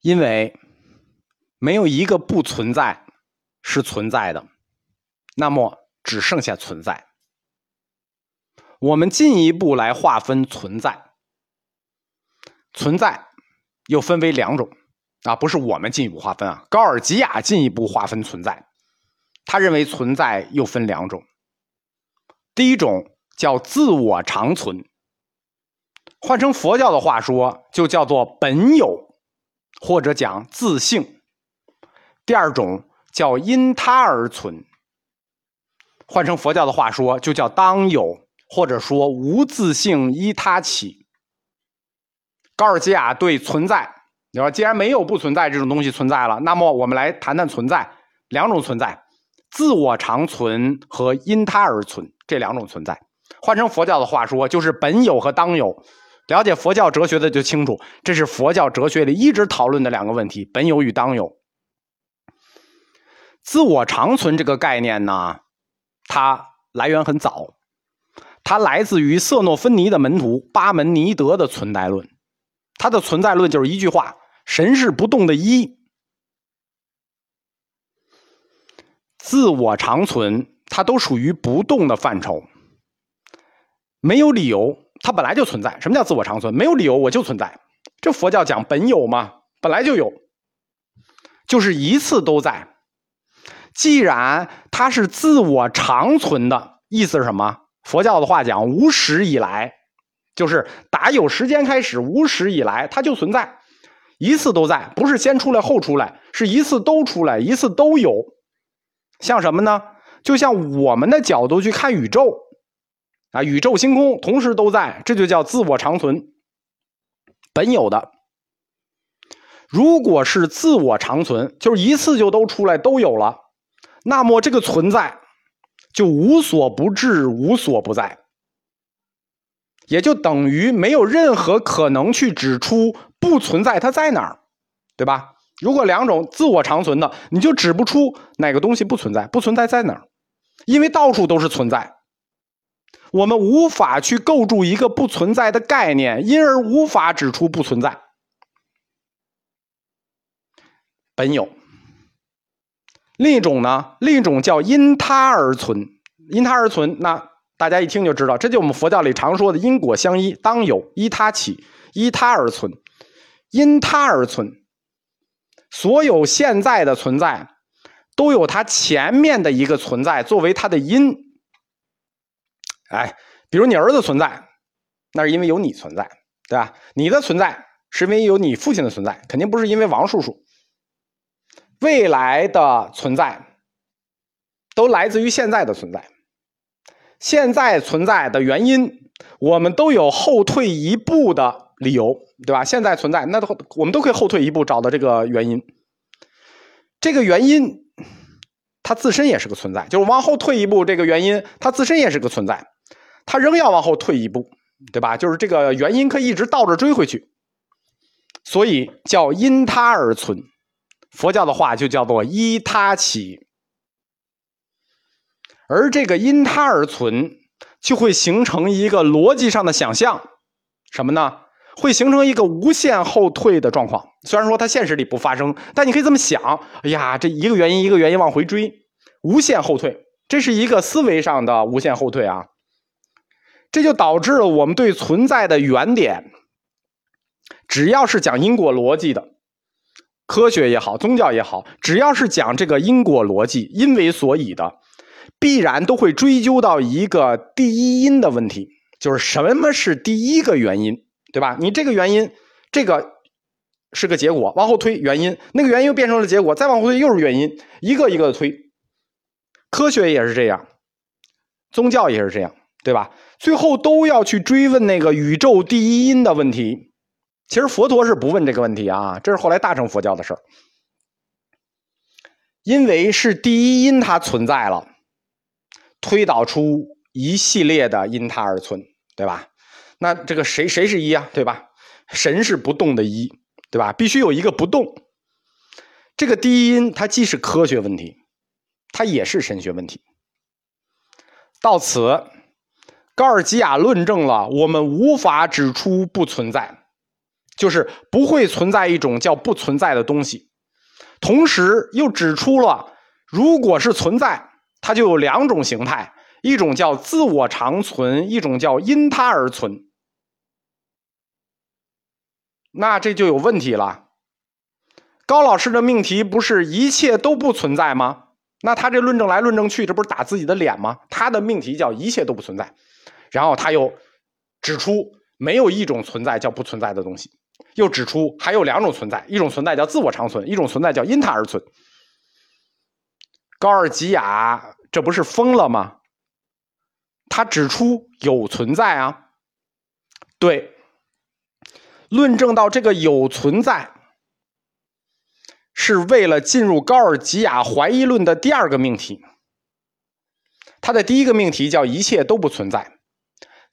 因为没有一个不存在是存在的，那么只剩下存在。我们进一步来划分存在，存在又分为两种啊，不是我们进一步划分啊，高尔基亚进一步划分存在，他认为存在又分两种，第一种叫自我长存，换成佛教的话说，就叫做本有，或者讲自性；第二种叫因他而存，换成佛教的话说，就叫当有。或者说无自性依他起。高尔基亚对存在，你说既然没有不存在这种东西存在了，那么我们来谈谈存在两种存在：自我长存和因他而存这两种存在。换成佛教的话说，就是本有和当有。了解佛教哲学的就清楚，这是佛教哲学里一直讨论的两个问题：本有与当有。自我长存这个概念呢，它来源很早。它来自于色诺芬尼的门徒巴门尼德的存在论，他的存在论就是一句话：神是不动的一，自我长存，它都属于不动的范畴，没有理由，它本来就存在。什么叫自我长存？没有理由，我就存在。这佛教讲本有嘛，本来就有，就是一次都在。既然它是自我长存的，意思是什么？佛教的话讲，无始以来，就是打有时间开始，无始以来它就存在，一次都在，不是先出来后出来，是一次都出来，一次都有。像什么呢？就像我们的角度去看宇宙，啊，宇宙星空同时都在，这就叫自我长存，本有的。如果是自我长存，就是一次就都出来都有了，那么这个存在。就无所不至，无所不在，也就等于没有任何可能去指出不存在它在哪儿，对吧？如果两种自我长存的，你就指不出哪个东西不存在，不存在在哪儿，因为到处都是存在，我们无法去构筑一个不存在的概念，因而无法指出不存在。本有。另一种呢？另一种叫因他而存，因他而存，那大家一听就知道，这就我们佛教里常说的因果相依，当有依他起，依他而存，因他而存。所有现在的存在，都有它前面的一个存在作为它的因。哎，比如你儿子存在，那是因为有你存在，对吧？你的存在是因为有你父亲的存在，肯定不是因为王叔叔。未来的存在都来自于现在的存在，现在存在的原因，我们都有后退一步的理由，对吧？现在存在，那都我们都可以后退一步找到这个原因。这个原因它自身也是个存在，就是往后退一步，这个原因它自身也是个存在，它仍要往后退一步，对吧？就是这个原因可以一直倒着追回去，所以叫因他而存。佛教的话就叫做依他起，而这个因他而存，就会形成一个逻辑上的想象，什么呢？会形成一个无限后退的状况。虽然说它现实里不发生，但你可以这么想：哎呀，这一个原因一个原因往回追，无限后退，这是一个思维上的无限后退啊。这就导致了我们对存在的原点，只要是讲因果逻辑的。科学也好，宗教也好，只要是讲这个因果逻辑、因为所以的，必然都会追究到一个第一因的问题，就是什么是第一个原因，对吧？你这个原因，这个是个结果，往后推原因，那个原因又变成了结果，再往后推又是原因，一个一个的推。科学也是这样，宗教也是这样，对吧？最后都要去追问那个宇宙第一因的问题。其实佛陀是不问这个问题啊，这是后来大乘佛教的事儿，因为是第一因它存在了，推导出一系列的因它而存，对吧？那这个谁谁是一啊？对吧？神是不动的一，对吧？必须有一个不动。这个第一因它既是科学问题，它也是神学问题。到此，高尔基亚论证了我们无法指出不存在。就是不会存在一种叫不存在的东西。同时又指出了，如果是存在，它就有两种形态，一种叫自我长存，一种叫因它而存。那这就有问题了。高老师的命题不是一切都不存在吗？那他这论证来论证去，这不是打自己的脸吗？他的命题叫一切都不存在，然后他又指出没有一种存在叫不存在的东西，又指出还有两种存在，一种存在叫自我长存，一种存在叫因他而存。高尔基亚这不是疯了吗？他指出有存在啊，对。论证到这个有存在，是为了进入高尔基亚怀疑论的第二个命题。他的第一个命题叫一切都不存在，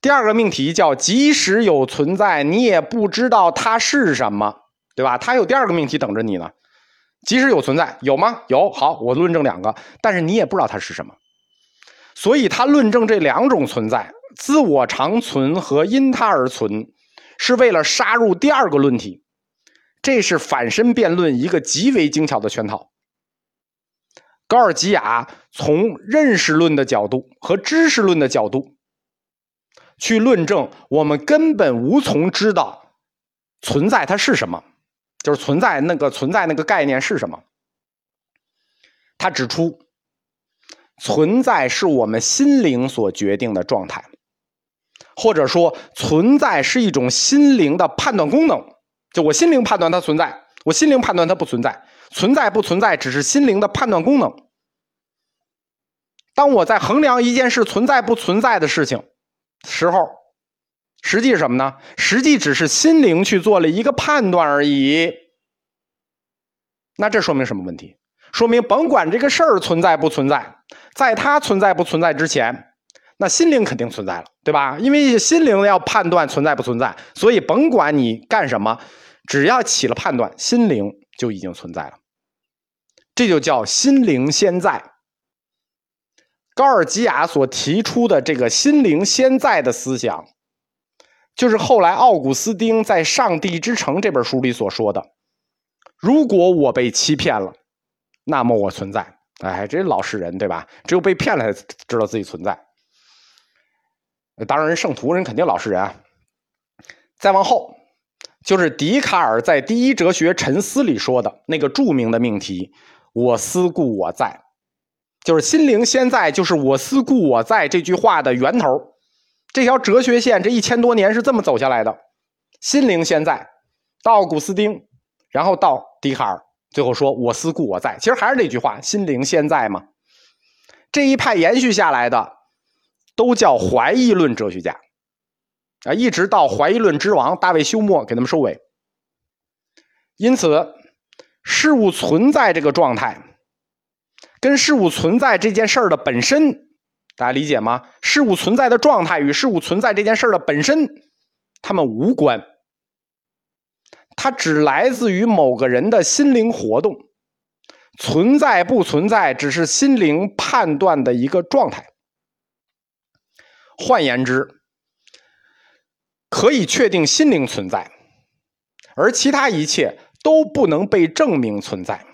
第二个命题叫即使有存在，你也不知道它是什么，对吧？他有第二个命题等着你呢。即使有存在，有吗？有。好，我论证两个，但是你也不知道它是什么。所以他论证这两种存在：自我长存和因他而存。是为了杀入第二个论题，这是反身辩论一个极为精巧的圈套。高尔基亚从认识论的角度和知识论的角度去论证，我们根本无从知道存在它是什么，就是存在那个存在那个概念是什么。他指出，存在是我们心灵所决定的状态。或者说，存在是一种心灵的判断功能，就我心灵判断它存在，我心灵判断它不存在，存在不存在只是心灵的判断功能。当我在衡量一件事存在不存在的事情时候，实际是什么呢？实际只是心灵去做了一个判断而已。那这说明什么问题？说明甭管这个事儿存在不存在，在它存在不存在之前。那心灵肯定存在了，对吧？因为心灵要判断存在不存在，所以甭管你干什么，只要起了判断，心灵就已经存在了。这就叫心灵先在。高尔基亚所提出的这个心灵先在的思想，就是后来奥古斯丁在《上帝之城》这本书里所说的：“如果我被欺骗了，那么我存在。”哎，这老实人，对吧？只有被骗了才知道自己存在。当然，圣徒人肯定老实人啊。再往后，就是笛卡尔在《第一哲学沉思》里说的那个著名的命题：“我思故我在”，就是心灵先在，就是“我思故我在”这句话的源头。这条哲学线这一千多年是这么走下来的：心灵先在，到古斯丁，然后到笛卡尔，最后说“我思故我在”。其实还是那句话：“心灵先在”嘛。这一派延续下来的。都叫怀疑论哲学家，啊，一直到怀疑论之王大卫休谟给他们收尾。因此，事物存在这个状态，跟事物存在这件事儿的本身，大家理解吗？事物存在的状态与事物存在这件事儿的本身，它们无关。它只来自于某个人的心灵活动，存在不存在，只是心灵判断的一个状态。换言之，可以确定心灵存在，而其他一切都不能被证明存在。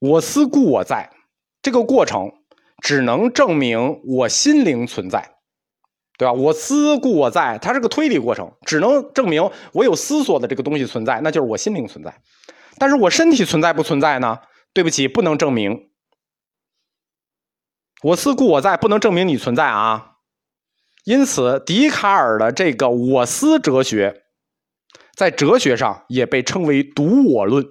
我思故我在，这个过程只能证明我心灵存在，对吧？我思故我在，它是个推理过程，只能证明我有思索的这个东西存在，那就是我心灵存在。但是我身体存在不存在呢？对不起，不能证明。我思故我在，不能证明你存在啊。因此，笛卡尔的这个我思哲学，在哲学上也被称为独我论。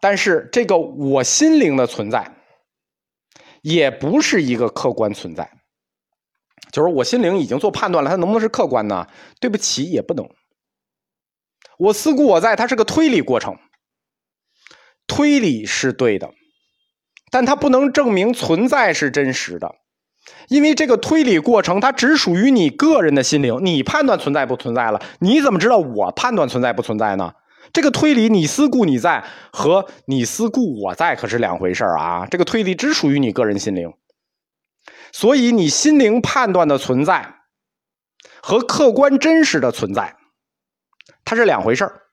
但是，这个我心灵的存在，也不是一个客观存在。就是我心灵已经做判断了，它能不能是客观呢？对不起，也不能。我思故我在，它是个推理过程，推理是对的。但它不能证明存在是真实的，因为这个推理过程它只属于你个人的心灵，你判断存在不存在了，你怎么知道我判断存在不存在呢？这个推理你思故你在和你思故我在可是两回事啊！这个推理只属于你个人心灵，所以你心灵判断的存在，和客观真实的存在，它是两回事儿。